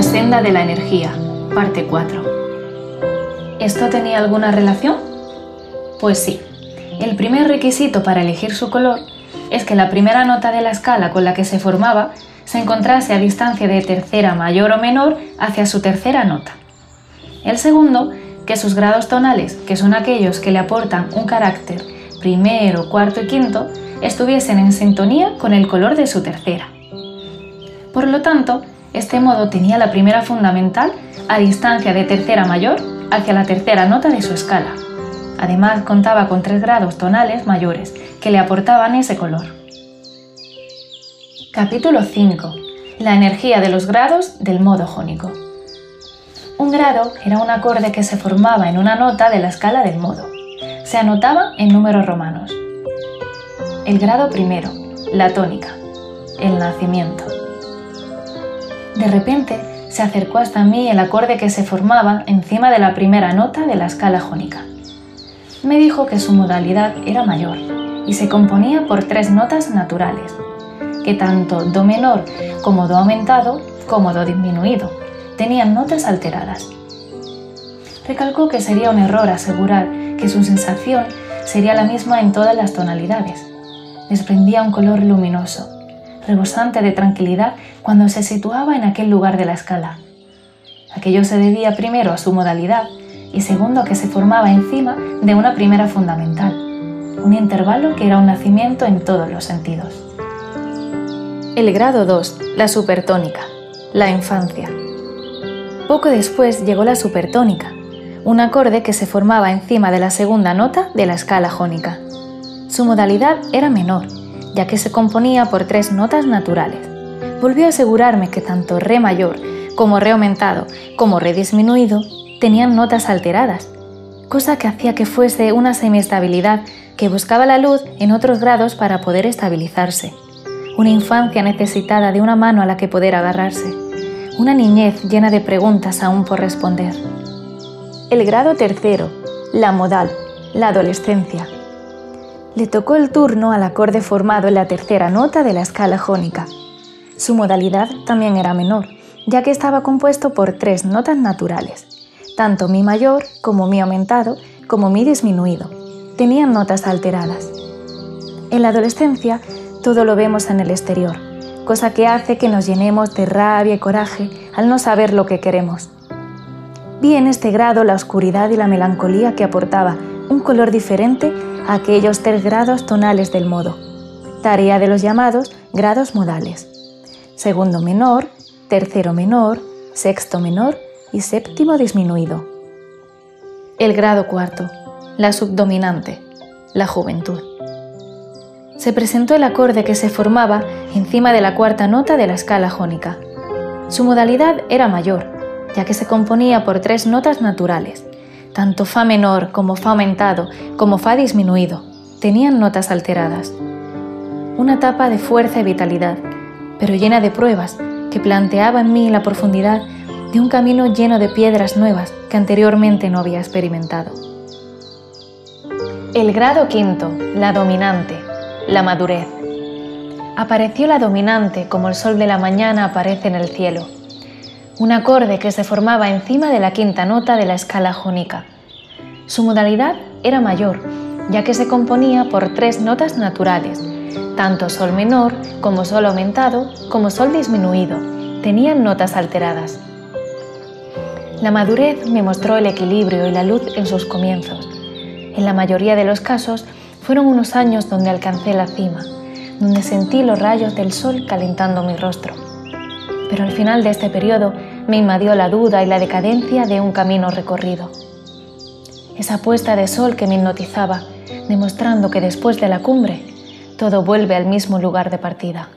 senda de la energía, parte 4. ¿Esto tenía alguna relación? Pues sí. El primer requisito para elegir su color es que la primera nota de la escala con la que se formaba se encontrase a distancia de tercera mayor o menor hacia su tercera nota. El segundo, que sus grados tonales, que son aquellos que le aportan un carácter primero, cuarto y quinto, estuviesen en sintonía con el color de su tercera. Por lo tanto, este modo tenía la primera fundamental a distancia de tercera mayor hacia la tercera nota de su escala. Además, contaba con tres grados tonales mayores que le aportaban ese color. Capítulo 5. La energía de los grados del modo jónico. Un grado era un acorde que se formaba en una nota de la escala del modo. Se anotaba en números romanos. El grado primero, la tónica, el nacimiento. De repente se acercó hasta mí el acorde que se formaba encima de la primera nota de la escala jónica. Me dijo que su modalidad era mayor y se componía por tres notas naturales, que tanto do menor como do aumentado como do disminuido tenían notas alteradas. Recalcó que sería un error asegurar que su sensación sería la misma en todas las tonalidades. Desprendía un color luminoso, rebosante de tranquilidad cuando se situaba en aquel lugar de la escala. Aquello se debía primero a su modalidad y segundo a que se formaba encima de una primera fundamental, un intervalo que era un nacimiento en todos los sentidos. El grado 2, la supertónica, la infancia. Poco después llegó la supertónica, un acorde que se formaba encima de la segunda nota de la escala jónica. Su modalidad era menor, ya que se componía por tres notas naturales. Volvió a asegurarme que tanto re mayor como re aumentado como re disminuido tenían notas alteradas, cosa que hacía que fuese una semiestabilidad que buscaba la luz en otros grados para poder estabilizarse. Una infancia necesitada de una mano a la que poder agarrarse una niñez llena de preguntas aún por responder. El grado tercero, la modal, la adolescencia. Le tocó el turno al acorde formado en la tercera nota de la escala jónica. Su modalidad también era menor, ya que estaba compuesto por tres notas naturales, tanto mi mayor como mi aumentado como mi disminuido. Tenían notas alteradas. En la adolescencia todo lo vemos en el exterior, cosa que hace que nos llenemos de rabia y coraje al no saber lo que queremos. Vi en este grado la oscuridad y la melancolía que aportaba un color diferente aquellos tres grados tonales del modo, tarea de los llamados grados modales. Segundo menor, tercero menor, sexto menor y séptimo disminuido. El grado cuarto, la subdominante, la juventud se presentó el acorde que se formaba encima de la cuarta nota de la escala jónica. Su modalidad era mayor, ya que se componía por tres notas naturales. Tanto Fa menor como Fa aumentado como Fa disminuido tenían notas alteradas. Una etapa de fuerza y vitalidad, pero llena de pruebas que planteaba en mí la profundidad de un camino lleno de piedras nuevas que anteriormente no había experimentado. El grado quinto, la dominante, la madurez. Apareció la dominante como el sol de la mañana aparece en el cielo, un acorde que se formaba encima de la quinta nota de la escala jónica. Su modalidad era mayor, ya que se componía por tres notas naturales, tanto sol menor como sol aumentado como sol disminuido, tenían notas alteradas. La madurez me mostró el equilibrio y la luz en sus comienzos. En la mayoría de los casos fueron unos años donde alcancé la cima, donde sentí los rayos del sol calentando mi rostro. Pero al final de este periodo me invadió la duda y la decadencia de un camino recorrido. Esa puesta de sol que me hipnotizaba, demostrando que después de la cumbre todo vuelve al mismo lugar de partida.